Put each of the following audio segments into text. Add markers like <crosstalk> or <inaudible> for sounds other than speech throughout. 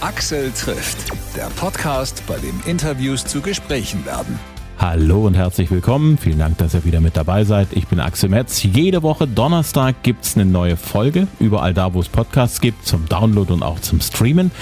Axel trifft, der Podcast, bei dem Interviews zu Gesprächen werden. Hallo und herzlich willkommen. Vielen Dank, dass ihr wieder mit dabei seid. Ich bin Axel Metz. Jede Woche Donnerstag gibt's eine neue Folge, überall da, wo es Podcasts gibt, zum Download und auch zum Streamen.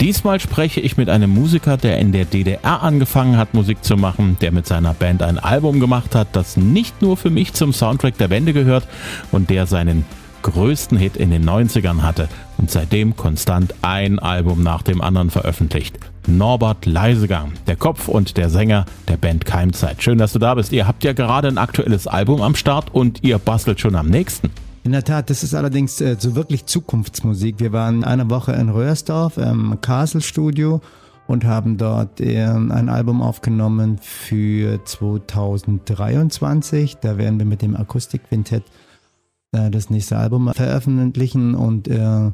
Diesmal spreche ich mit einem Musiker, der in der DDR angefangen hat, Musik zu machen, der mit seiner Band ein Album gemacht hat, das nicht nur für mich zum Soundtrack der Wende gehört und der seinen größten Hit in den 90ern hatte und seitdem konstant ein Album nach dem anderen veröffentlicht. Norbert Leisegang, der Kopf und der Sänger der Band Keimzeit. Schön, dass du da bist. Ihr habt ja gerade ein aktuelles Album am Start und ihr bastelt schon am nächsten. In der Tat, das ist allerdings äh, so wirklich Zukunftsmusik. Wir waren eine Woche in Röhrsdorf im Castle Studio und haben dort äh, ein Album aufgenommen für 2023. Da werden wir mit dem Akustikquintett äh, das nächste Album veröffentlichen und äh,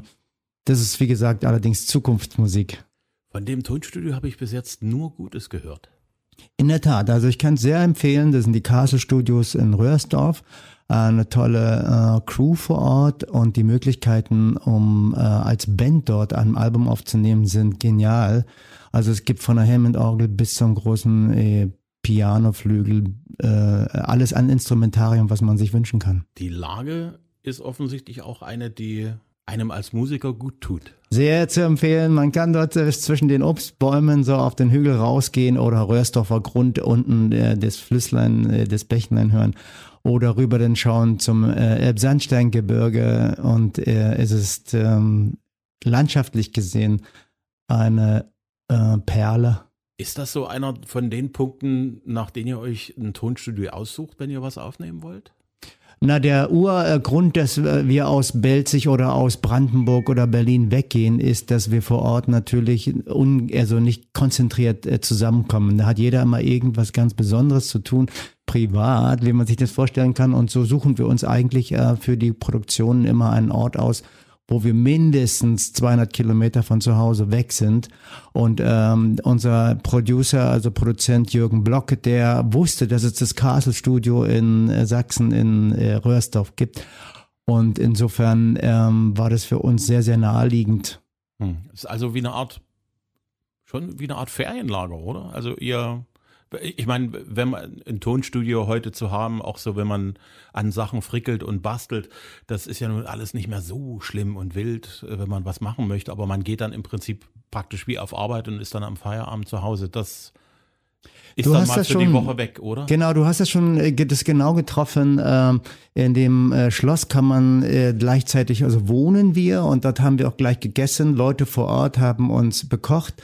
das ist wie gesagt allerdings Zukunftsmusik. Von dem Tonstudio habe ich bis jetzt nur Gutes gehört. In der Tat, also ich kann es sehr empfehlen, das sind die Castle Studios in Röhrsdorf eine tolle äh, Crew vor Ort und die Möglichkeiten, um äh, als Band dort ein Album aufzunehmen, sind genial. Also es gibt von der Hammond-Orgel bis zum großen äh, Pianoflügel, äh, alles an Instrumentarium, was man sich wünschen kann. Die Lage ist offensichtlich auch eine, die einem als Musiker gut tut. Sehr zu empfehlen. Man kann dort äh, zwischen den Obstbäumen so auf den Hügel rausgehen oder Röhrsdorfer Grund unten äh, das Flüsslein, äh, das Bächlein hören oder rüber dann schauen zum äh, Elbsandsteingebirge und äh, es ist ähm, landschaftlich gesehen eine äh, Perle. Ist das so einer von den Punkten, nach denen ihr euch ein Tonstudio aussucht, wenn ihr was aufnehmen wollt? Na, der Urgrund, dass wir aus Belzig oder aus Brandenburg oder Berlin weggehen, ist, dass wir vor Ort natürlich un, also nicht konzentriert äh, zusammenkommen. Da hat jeder immer irgendwas ganz Besonderes zu tun, privat, wie man sich das vorstellen kann. Und so suchen wir uns eigentlich äh, für die Produktionen immer einen Ort aus, wo wir mindestens 200 Kilometer von zu Hause weg sind. Und ähm, unser Producer, also Produzent Jürgen Blocke, der wusste, dass es das Castle Studio in äh, Sachsen in äh, Röhrsdorf gibt. Und insofern ähm, war das für uns sehr, sehr naheliegend. Hm. Ist also wie eine Art, schon wie eine Art Ferienlager, oder? Also ihr ich meine, wenn man ein Tonstudio heute zu haben, auch so, wenn man an Sachen frickelt und bastelt, das ist ja nun alles nicht mehr so schlimm und wild, äh, wenn man was machen möchte. Aber man geht dann im Prinzip praktisch wie auf Arbeit und ist dann am Feierabend zu Hause. Das ist du dann mal für schon, die Woche weg, oder? Genau, du hast das schon äh, das genau getroffen. Ähm, in dem äh, Schloss kann man gleichzeitig, also wohnen wir und dort haben wir auch gleich gegessen. Leute vor Ort haben uns bekocht.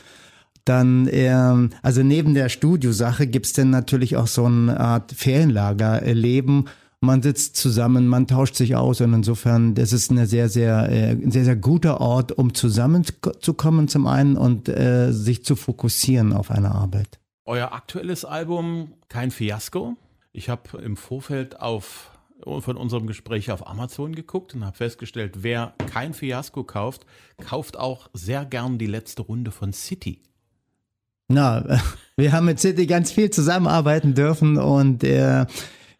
Dann, ähm, also neben der Studiosache gibt's dann natürlich auch so eine Art Ferienlager-Leben. Man sitzt zusammen, man tauscht sich aus und insofern, das ist eine sehr, sehr, äh, ein sehr, sehr guter Ort, um zusammenzukommen zum einen und äh, sich zu fokussieren auf eine Arbeit. Euer aktuelles Album, kein Fiasko. Ich habe im Vorfeld auf von unserem Gespräch auf Amazon geguckt und habe festgestellt, wer kein Fiasko kauft, kauft auch sehr gern die letzte Runde von City. Na, <laughs> wir haben mit City ganz viel zusammenarbeiten dürfen und äh,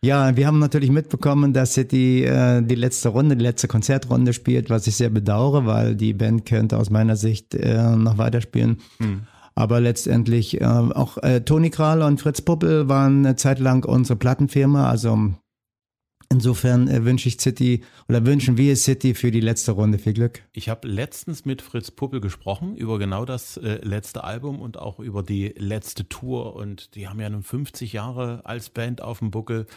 ja, wir haben natürlich mitbekommen, dass City äh, die letzte Runde, die letzte Konzertrunde spielt, was ich sehr bedauere, weil die Band könnte aus meiner Sicht äh, noch weiterspielen. Hm. Aber letztendlich äh, auch äh, Toni Kral und Fritz Puppel waren eine Zeit lang unsere Plattenfirma, also Insofern äh, wünsche ich City oder wünschen wir City für die letzte Runde viel Glück. Ich habe letztens mit Fritz Puppel gesprochen über genau das äh, letzte Album und auch über die letzte Tour. Und die haben ja nun 50 Jahre als Band auf dem Buckel.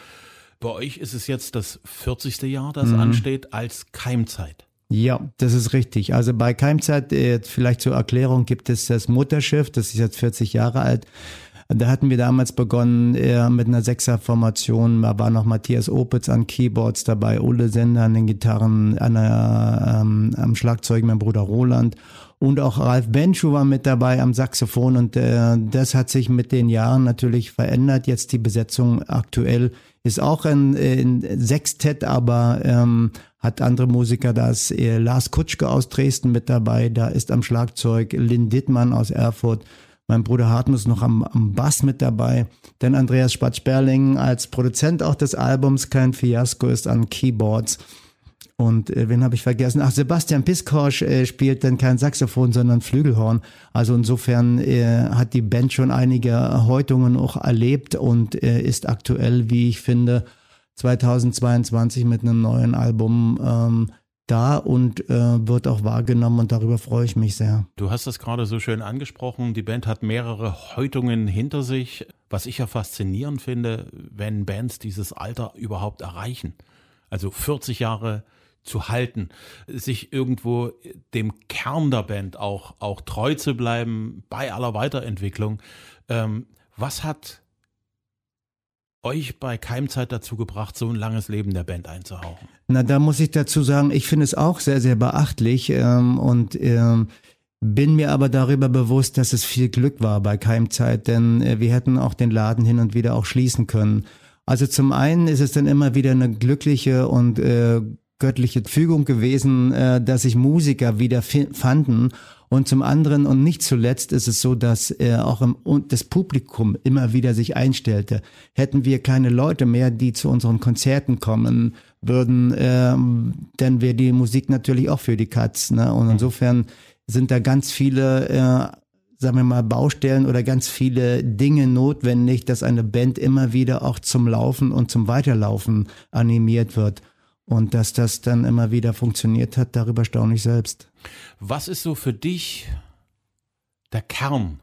Bei euch ist es jetzt das 40. Jahr, das mhm. ansteht, als Keimzeit. Ja, das ist richtig. Also bei Keimzeit, äh, vielleicht zur Erklärung, gibt es das Mutterschiff, das ist jetzt 40 Jahre alt. Da hatten wir damals begonnen äh, mit einer Sechserformation. Da war noch Matthias Opitz an Keyboards dabei, Ole Sender an den Gitarren, an der, ähm, am Schlagzeug mein Bruder Roland und auch Ralf Benschuh war mit dabei am Saxophon und äh, das hat sich mit den Jahren natürlich verändert. Jetzt die Besetzung aktuell ist auch ein, ein Sextett, aber ähm, hat andere Musiker. Da ist äh, Lars Kutschke aus Dresden mit dabei, da ist am Schlagzeug Lynn Dittmann aus Erfurt mein Bruder Hartmus noch am, am Bass mit dabei. Denn Andreas Spatz-Sperling als Produzent auch des Albums Kein Fiasko ist an Keyboards. Und äh, wen habe ich vergessen? Ach, Sebastian Piskorsch äh, spielt dann kein Saxophon, sondern Flügelhorn. Also insofern äh, hat die Band schon einige Häutungen auch erlebt und äh, ist aktuell, wie ich finde, 2022 mit einem neuen Album ähm, da und äh, wird auch wahrgenommen und darüber freue ich mich sehr. Du hast das gerade so schön angesprochen. Die Band hat mehrere Häutungen hinter sich. Was ich ja faszinierend finde, wenn Bands dieses Alter überhaupt erreichen. Also 40 Jahre zu halten, sich irgendwo dem Kern der Band auch, auch treu zu bleiben bei aller Weiterentwicklung. Ähm, was hat euch bei Keimzeit dazu gebracht, so ein langes Leben der Band einzuhauchen? Na, da muss ich dazu sagen, ich finde es auch sehr, sehr beachtlich ähm, und ähm, bin mir aber darüber bewusst, dass es viel Glück war bei Keimzeit, denn äh, wir hätten auch den Laden hin und wieder auch schließen können. Also zum einen ist es dann immer wieder eine glückliche und äh, göttliche Fügung gewesen, äh, dass sich Musiker wieder fanden. Und zum anderen und nicht zuletzt ist es so, dass äh, auch im, und das Publikum immer wieder sich einstellte. Hätten wir keine Leute mehr, die zu unseren Konzerten kommen würden, äh, dann wäre die Musik natürlich auch für die Katz. Ne? Und insofern sind da ganz viele äh, sagen wir mal, Baustellen oder ganz viele Dinge notwendig, dass eine Band immer wieder auch zum Laufen und zum Weiterlaufen animiert wird. Und dass das dann immer wieder funktioniert hat, darüber staune ich selbst. Was ist so für dich der Kern?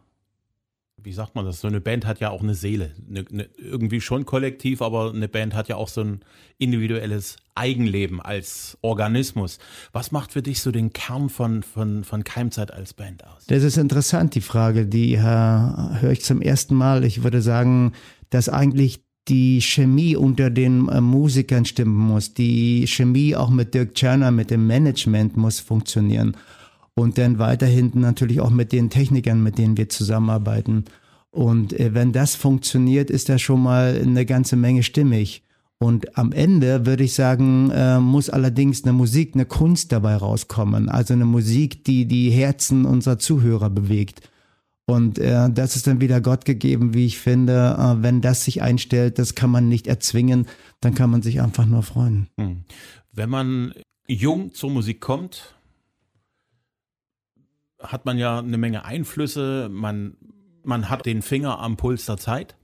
Wie sagt man das? So eine Band hat ja auch eine Seele. Eine, eine, irgendwie schon kollektiv, aber eine Band hat ja auch so ein individuelles Eigenleben als Organismus. Was macht für dich so den Kern von, von, von Keimzeit als Band aus? Das ist interessant, die Frage. Die äh, höre ich zum ersten Mal. Ich würde sagen, dass eigentlich die Chemie unter den äh, Musikern stimmen muss. Die Chemie auch mit Dirk Tscherner, mit dem Management muss funktionieren. Und dann weiterhin natürlich auch mit den Technikern, mit denen wir zusammenarbeiten. Und äh, wenn das funktioniert, ist da schon mal eine ganze Menge stimmig. Und am Ende würde ich sagen, äh, muss allerdings eine Musik, eine Kunst dabei rauskommen. Also eine Musik, die die Herzen unserer Zuhörer bewegt. Und äh, das ist dann wieder Gott gegeben, wie ich finde. Äh, wenn das sich einstellt, das kann man nicht erzwingen, dann kann man sich einfach nur freuen. Hm. Wenn man jung zur Musik kommt, hat man ja eine Menge Einflüsse. Man, man hat den Finger am Puls der Zeit.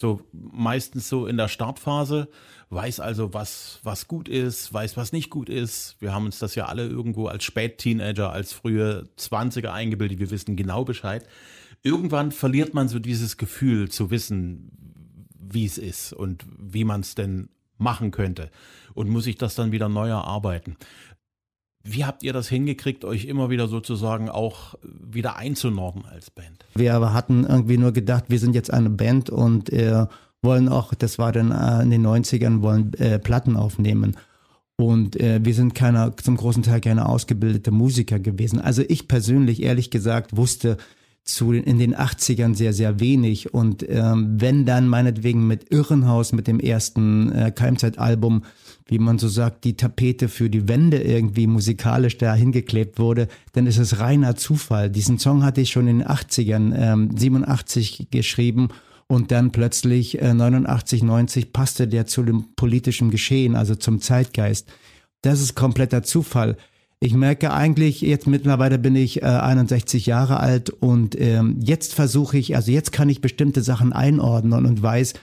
So meistens so in der Startphase, weiß also, was, was gut ist, weiß, was nicht gut ist. Wir haben uns das ja alle irgendwo als Spätteenager, als frühe Zwanziger eingebildet, wir wissen genau Bescheid. Irgendwann verliert man so dieses Gefühl zu wissen, wie es ist und wie man es denn machen könnte und muss sich das dann wieder neu erarbeiten. Wie habt ihr das hingekriegt, euch immer wieder sozusagen auch wieder einzunorden als Band? Wir hatten irgendwie nur gedacht, wir sind jetzt eine Band und äh, wollen auch, das war dann äh, in den 90ern, wollen äh, Platten aufnehmen. Und äh, wir sind keiner, zum großen Teil keine ausgebildete Musiker gewesen. Also ich persönlich, ehrlich gesagt, wusste zu in den 80ern sehr, sehr wenig. Und ähm, wenn dann meinetwegen mit Irrenhaus, mit dem ersten äh, Keimzeitalbum, wie man so sagt, die Tapete für die Wände irgendwie musikalisch da hingeklebt wurde, dann ist es reiner Zufall. Diesen Song hatte ich schon in den 80ern, ähm, 87 geschrieben und dann plötzlich äh, 89, 90 passte der zu dem politischen Geschehen, also zum Zeitgeist. Das ist kompletter Zufall. Ich merke eigentlich, jetzt mittlerweile bin ich äh, 61 Jahre alt und ähm, jetzt versuche ich, also jetzt kann ich bestimmte Sachen einordnen und weiß,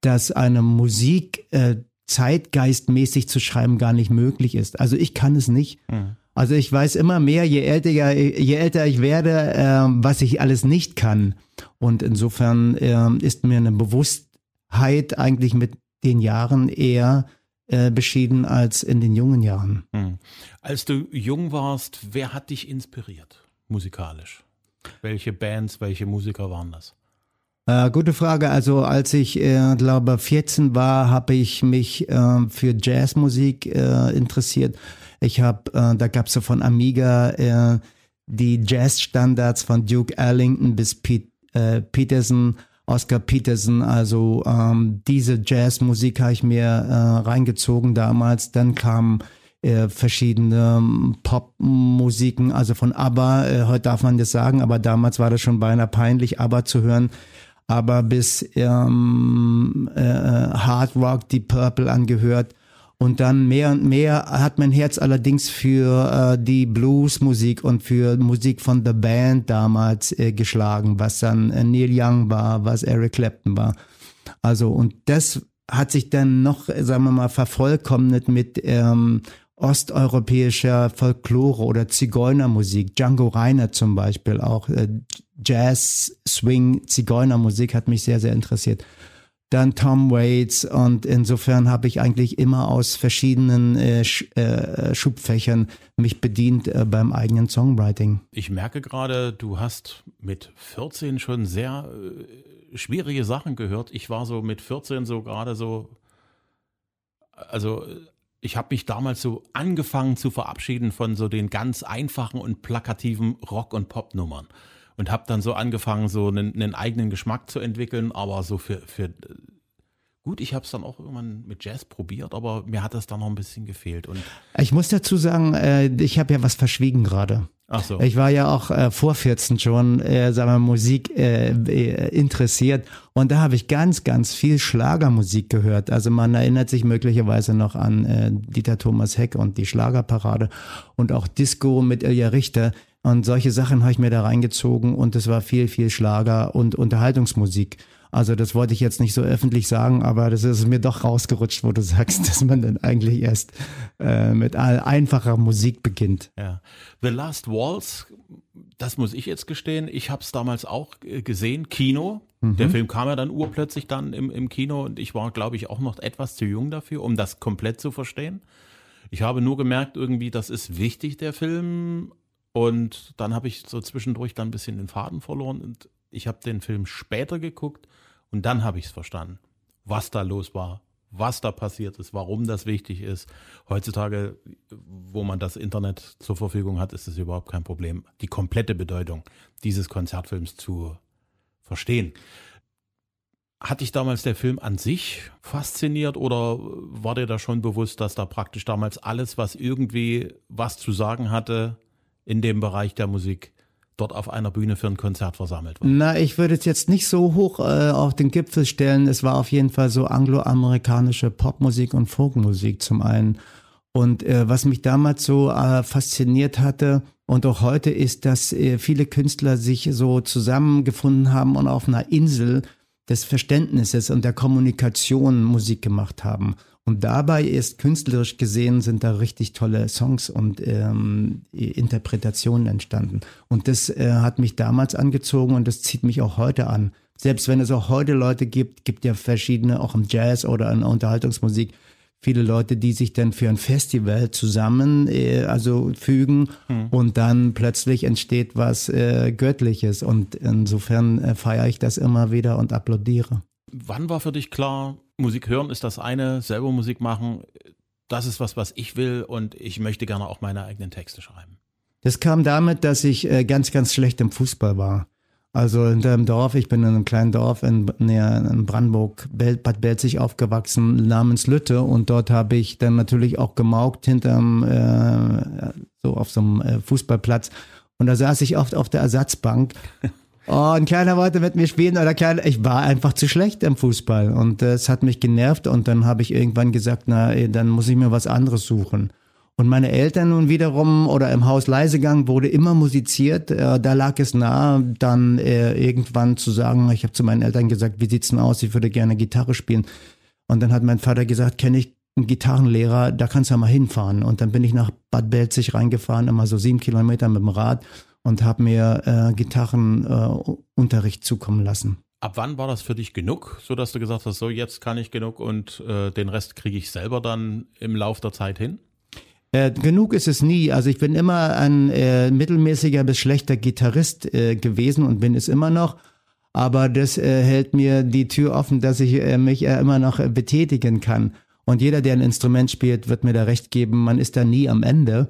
dass eine Musik äh, zeitgeistmäßig zu schreiben gar nicht möglich ist. Also ich kann es nicht. Mhm. Also ich weiß immer mehr, je älter, je älter ich werde, äh, was ich alles nicht kann. Und insofern äh, ist mir eine Bewusstheit eigentlich mit den Jahren eher äh, beschieden als in den jungen Jahren. Mhm. Als du jung warst, wer hat dich inspiriert musikalisch? Welche Bands, welche Musiker waren das? Äh, gute Frage. Also als ich, äh, glaube 14 war, habe ich mich äh, für Jazzmusik äh, interessiert. Ich habe, äh, da gab es so von Amiga äh, die Jazzstandards von Duke Ellington bis Pete, Peterson, Oscar Peterson. Also ähm, diese Jazzmusik habe ich mir reingezogen damals. Dann kamen äh, verschiedene ähm, Popmusiken, also von ABBA. Heute darf man das sagen, aber damals war das schon beinahe peinlich, ABBA zu hören aber bis ähm, äh, Hard Rock, die Purple angehört. Und dann mehr und mehr hat mein Herz allerdings für äh, die Bluesmusik und für Musik von The Band damals äh, geschlagen, was dann äh, Neil Young war, was Eric Clapton war. Also und das hat sich dann noch, sagen wir mal, vervollkommnet mit ähm, osteuropäischer Folklore oder Zigeunermusik. Django Reiner zum Beispiel auch. Äh, Jazz, Swing, Zigeunermusik hat mich sehr, sehr interessiert dann Tom Waits und insofern habe ich eigentlich immer aus verschiedenen äh, Sch äh, Schubfächern mich bedient äh, beim eigenen Songwriting. Ich merke gerade, du hast mit 14 schon sehr äh, schwierige Sachen gehört. Ich war so mit 14 so gerade so, also ich habe mich damals so angefangen zu verabschieden von so den ganz einfachen und plakativen Rock- und Popnummern und habe dann so angefangen, so einen, einen, eigenen Geschmack zu entwickeln, aber so für, für gut, ich habe es dann auch irgendwann mit Jazz probiert, aber mir hat das dann noch ein bisschen gefehlt. Und ich muss dazu sagen, äh, ich habe ja was verschwiegen gerade. Ach so. Ich war ja auch äh, vor 14 schon, äh, sagen wir, Musik äh, äh, interessiert und da habe ich ganz, ganz viel Schlagermusik gehört. Also man erinnert sich möglicherweise noch an äh, Dieter Thomas Heck und die Schlagerparade und auch Disco mit Ilja Richter. Und solche Sachen habe ich mir da reingezogen und es war viel, viel Schlager und Unterhaltungsmusik. Also das wollte ich jetzt nicht so öffentlich sagen, aber das ist mir doch rausgerutscht, wo du sagst, <laughs> dass man dann eigentlich erst äh, mit einfacher Musik beginnt. Ja. The Last Waltz, das muss ich jetzt gestehen, ich habe es damals auch äh, gesehen, Kino. Mhm. Der Film kam ja dann urplötzlich dann im, im Kino und ich war, glaube ich, auch noch etwas zu jung dafür, um das komplett zu verstehen. Ich habe nur gemerkt, irgendwie, das ist wichtig, der Film, und dann habe ich so zwischendurch dann ein bisschen den Faden verloren und ich habe den Film später geguckt und dann habe ich es verstanden, was da los war, was da passiert ist, warum das wichtig ist. Heutzutage, wo man das Internet zur Verfügung hat, ist es überhaupt kein Problem, die komplette Bedeutung dieses Konzertfilms zu verstehen. Hat dich damals der Film an sich fasziniert oder war dir da schon bewusst, dass da praktisch damals alles, was irgendwie was zu sagen hatte, in dem Bereich der Musik dort auf einer Bühne für ein Konzert versammelt war? Na, ich würde es jetzt nicht so hoch äh, auf den Gipfel stellen. Es war auf jeden Fall so angloamerikanische Popmusik und Folkmusik zum einen. Und äh, was mich damals so äh, fasziniert hatte und auch heute ist, dass äh, viele Künstler sich so zusammengefunden haben und auf einer Insel des Verständnisses und der Kommunikation Musik gemacht haben. Und dabei ist künstlerisch gesehen sind da richtig tolle Songs und ähm, Interpretationen entstanden. Und das äh, hat mich damals angezogen und das zieht mich auch heute an. Selbst wenn es auch heute Leute gibt, gibt ja verschiedene, auch im Jazz oder in der Unterhaltungsmusik, viele Leute, die sich dann für ein Festival zusammen äh, also fügen hm. und dann plötzlich entsteht was äh, Göttliches. Und insofern äh, feiere ich das immer wieder und applaudiere. Wann war für dich klar, Musik hören ist das eine, selber Musik machen, das ist was, was ich will und ich möchte gerne auch meine eigenen Texte schreiben. Das kam damit, dass ich äh, ganz, ganz schlecht im Fußball war. Also in einem Dorf, ich bin in einem kleinen Dorf in, in Brandenburg, Bad Belzig aufgewachsen, namens Lütte und dort habe ich dann natürlich auch gemaugt hinterm, äh, so auf so einem äh, Fußballplatz und da saß ich oft auf der Ersatzbank <laughs> Oh, ein Kleiner wollte mit mir spielen oder keiner. Ich war einfach zu schlecht im Fußball und das hat mich genervt und dann habe ich irgendwann gesagt, na, dann muss ich mir was anderes suchen. Und meine Eltern nun wiederum oder im Haus Leisegang wurde immer musiziert. Äh, da lag es nahe, dann äh, irgendwann zu sagen, ich habe zu meinen Eltern gesagt, wie sieht's denn aus? Ich würde gerne Gitarre spielen. Und dann hat mein Vater gesagt, kenne ich einen Gitarrenlehrer, da kannst du ja mal hinfahren. Und dann bin ich nach Bad Belzig reingefahren, immer so sieben Kilometer mit dem Rad und habe mir äh, Gitarrenunterricht äh, zukommen lassen. Ab wann war das für dich genug, so dass du gesagt hast, so jetzt kann ich genug und äh, den Rest kriege ich selber dann im Lauf der Zeit hin? Äh, genug ist es nie. Also ich bin immer ein äh, mittelmäßiger bis schlechter Gitarrist äh, gewesen und bin es immer noch. Aber das hält mir die Tür offen, dass ich mich immer noch betätigen kann. Und jeder, der ein Instrument spielt, wird mir da recht geben, man ist da nie am Ende.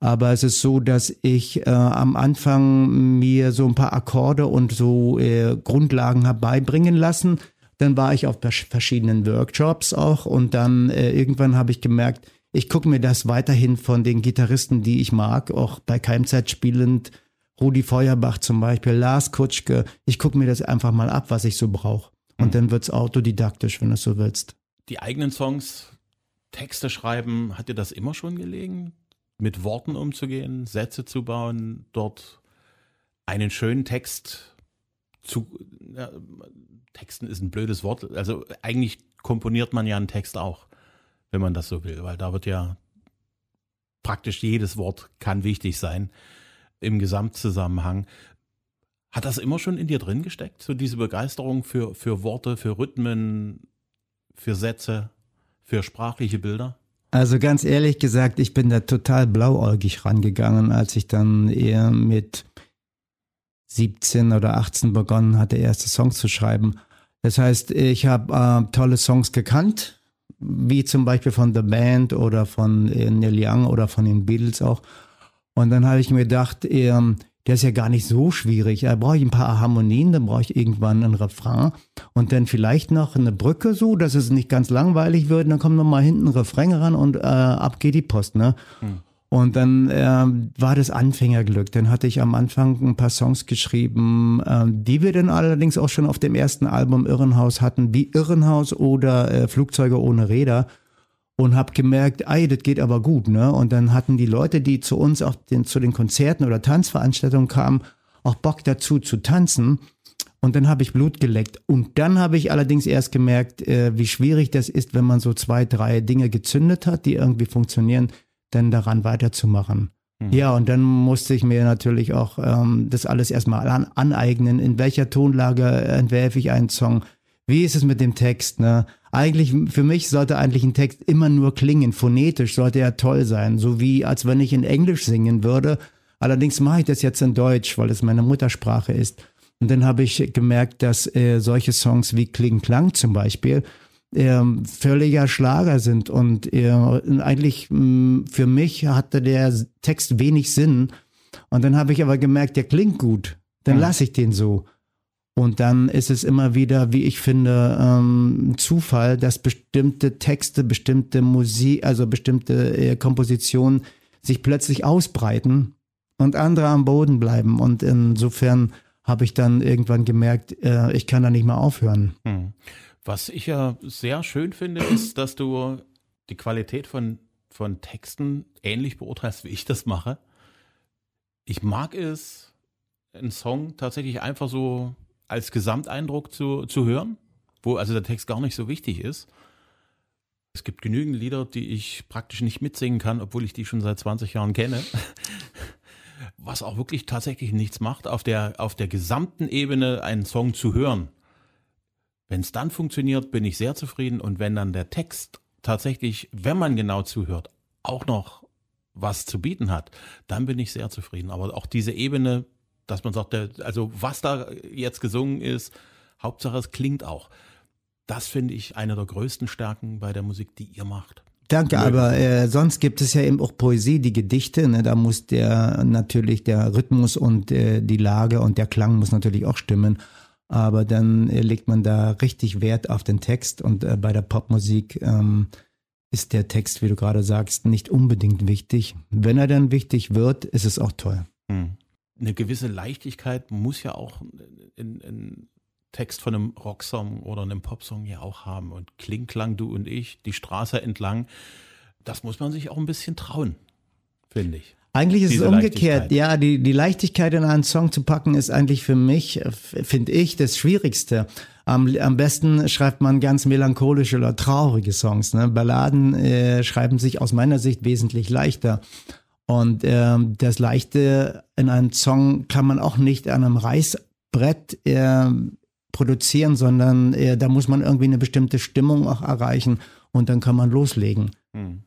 Aber es ist so, dass ich äh, am Anfang mir so ein paar Akkorde und so äh, Grundlagen habe beibringen lassen. Dann war ich auf verschiedenen Workshops auch und dann äh, irgendwann habe ich gemerkt, ich gucke mir das weiterhin von den Gitarristen, die ich mag, auch bei Keimzeit spielend, Rudi Feuerbach zum Beispiel, Lars Kutschke. Ich gucke mir das einfach mal ab, was ich so brauche. Und mhm. dann wird's autodidaktisch, wenn du so willst. Die eigenen Songs Texte schreiben, hat dir das immer schon gelegen? Mit Worten umzugehen, Sätze zu bauen, dort einen schönen Text zu. Ja, Texten ist ein blödes Wort. Also eigentlich komponiert man ja einen Text auch, wenn man das so will, weil da wird ja praktisch jedes Wort kann wichtig sein im Gesamtzusammenhang. Hat das immer schon in dir drin gesteckt, so diese Begeisterung für, für Worte, für Rhythmen, für Sätze, für sprachliche Bilder? Also ganz ehrlich gesagt, ich bin da total blauäugig rangegangen, als ich dann eher mit 17 oder 18 begonnen hatte, erste Songs zu schreiben. Das heißt, ich habe äh, tolle Songs gekannt, wie zum Beispiel von The Band oder von äh, Neil Young oder von den Beatles auch. Und dann habe ich mir gedacht, äh, der ist ja gar nicht so schwierig. Da brauche ich ein paar Harmonien, dann brauche ich irgendwann einen Refrain und dann vielleicht noch eine Brücke so, dass es nicht ganz langweilig wird. Und dann kommt noch mal hinten ein Refrain ran und äh, ab geht die Post. Ne? Hm. Und dann äh, war das Anfängerglück. Dann hatte ich am Anfang ein paar Songs geschrieben, äh, die wir dann allerdings auch schon auf dem ersten Album Irrenhaus hatten, wie Irrenhaus oder äh, Flugzeuge ohne Räder. Und habe gemerkt, ey, das geht aber gut, ne? Und dann hatten die Leute, die zu uns auf den, zu den Konzerten oder Tanzveranstaltungen kamen, auch Bock dazu zu tanzen. Und dann habe ich Blut geleckt. Und dann habe ich allerdings erst gemerkt, äh, wie schwierig das ist, wenn man so zwei, drei Dinge gezündet hat, die irgendwie funktionieren denn daran weiterzumachen. Mhm. Ja, und dann musste ich mir natürlich auch ähm, das alles erstmal an, aneignen. In welcher Tonlage entwerfe ich einen Song? Wie ist es mit dem Text? Ne? Eigentlich, für mich sollte eigentlich ein Text immer nur klingen. Phonetisch sollte er toll sein. So wie, als wenn ich in Englisch singen würde. Allerdings mache ich das jetzt in Deutsch, weil es meine Muttersprache ist. Und dann habe ich gemerkt, dass äh, solche Songs wie Kling Klang zum Beispiel, ähm, völliger Schlager sind. Und äh, eigentlich mh, mm, für mich hatte der Text wenig Sinn. Und dann habe ich aber gemerkt, der klingt gut. Dann lasse ich den so. Und dann ist es immer wieder, wie ich finde, ähm, Zufall, dass bestimmte Texte, bestimmte Musik, also bestimmte äh, Kompositionen sich plötzlich ausbreiten und andere am Boden bleiben. Und insofern habe ich dann irgendwann gemerkt, äh, ich kann da nicht mehr aufhören. Hm. Was ich ja sehr schön finde, ist, dass du die Qualität von, von Texten ähnlich beurteilst, wie ich das mache. Ich mag es, einen Song tatsächlich einfach so als Gesamteindruck zu, zu hören, wo also der Text gar nicht so wichtig ist. Es gibt genügend Lieder, die ich praktisch nicht mitsingen kann, obwohl ich die schon seit 20 Jahren kenne. <laughs> Was auch wirklich tatsächlich nichts macht, auf der, auf der gesamten Ebene einen Song zu hören. Wenn es dann funktioniert, bin ich sehr zufrieden. Und wenn dann der Text tatsächlich, wenn man genau zuhört, auch noch was zu bieten hat, dann bin ich sehr zufrieden. Aber auch diese Ebene, dass man sagt, also was da jetzt gesungen ist, Hauptsache es klingt auch. Das finde ich eine der größten Stärken bei der Musik, die ihr macht. Danke, aber äh, sonst gibt es ja eben auch Poesie, die Gedichte. Ne? Da muss der natürlich der Rhythmus und äh, die Lage und der Klang muss natürlich auch stimmen aber dann äh, legt man da richtig Wert auf den Text und äh, bei der Popmusik ähm, ist der Text, wie du gerade sagst, nicht unbedingt wichtig. Wenn er dann wichtig wird, ist es auch toll. Hm. Eine gewisse Leichtigkeit muss ja auch ein Text von einem Rocksong oder einem Popsong ja auch haben. Und Kling, Klang, du und ich, die Straße entlang, das muss man sich auch ein bisschen trauen, finde ich. Eigentlich ist es umgekehrt. Ja, die, die Leichtigkeit in einen Song zu packen ist eigentlich für mich, finde ich, das Schwierigste. Am, am besten schreibt man ganz melancholische oder traurige Songs. Ne? Balladen äh, schreiben sich aus meiner Sicht wesentlich leichter. Und äh, das Leichte in einem Song kann man auch nicht an einem Reißbrett äh, produzieren, sondern äh, da muss man irgendwie eine bestimmte Stimmung auch erreichen und dann kann man loslegen. Hm.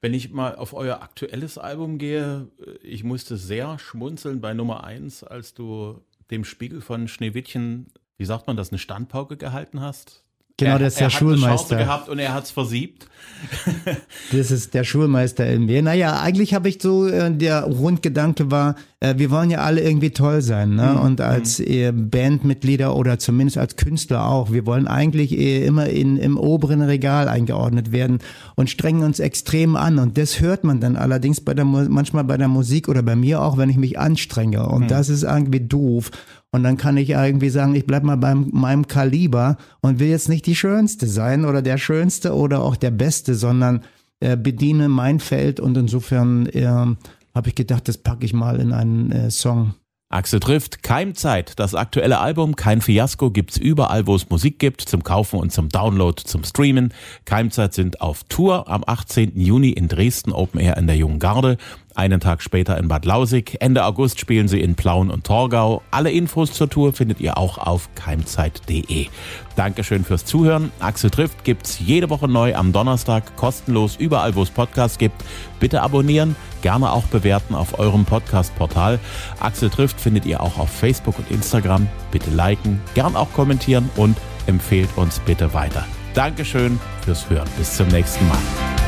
Wenn ich mal auf euer aktuelles Album gehe, äh, ich musste sehr schmunzeln bei Nummer 1, als du dem Spiegel von Schneewittchen, wie sagt man das, eine Standpauke gehalten hast. Genau, das ist der Schulmeister. Eine gehabt und er hat es versiebt. <laughs> das ist der Schulmeister in mir. Naja, eigentlich habe ich so, äh, der Grundgedanke war, äh, wir wollen ja alle irgendwie toll sein. Ne? Mhm. Und als mhm. äh, Bandmitglieder oder zumindest als Künstler auch, wir wollen eigentlich äh, immer in, im oberen Regal eingeordnet werden und strengen uns extrem an. Und das hört man dann allerdings bei der, manchmal bei der Musik oder bei mir auch, wenn ich mich anstrenge. Und mhm. das ist irgendwie doof. Und dann kann ich irgendwie sagen, ich bleib mal bei meinem Kaliber und will jetzt nicht die Schönste sein oder der Schönste oder auch der Beste, sondern äh, bediene mein Feld und insofern äh, habe ich gedacht, das packe ich mal in einen äh, Song. Axel trifft Keimzeit. Das aktuelle Album Kein Fiasko gibt's überall, wo es Musik gibt, zum Kaufen und zum Download, zum Streamen. Keimzeit sind auf Tour am 18. Juni in Dresden Open Air in der Jungen Garde. Einen Tag später in Bad Lausig. Ende August spielen sie in Plauen und Torgau. Alle Infos zur Tour findet ihr auch auf keimzeit.de. Dankeschön fürs Zuhören. Axel trifft gibt's jede Woche neu am Donnerstag kostenlos überall, wo es Podcasts gibt. Bitte abonnieren, gerne auch bewerten auf eurem Podcast-Portal. Axel trifft findet ihr auch auf Facebook und Instagram. Bitte liken, gern auch kommentieren und empfehlt uns bitte weiter. Dankeschön fürs Hören. Bis zum nächsten Mal.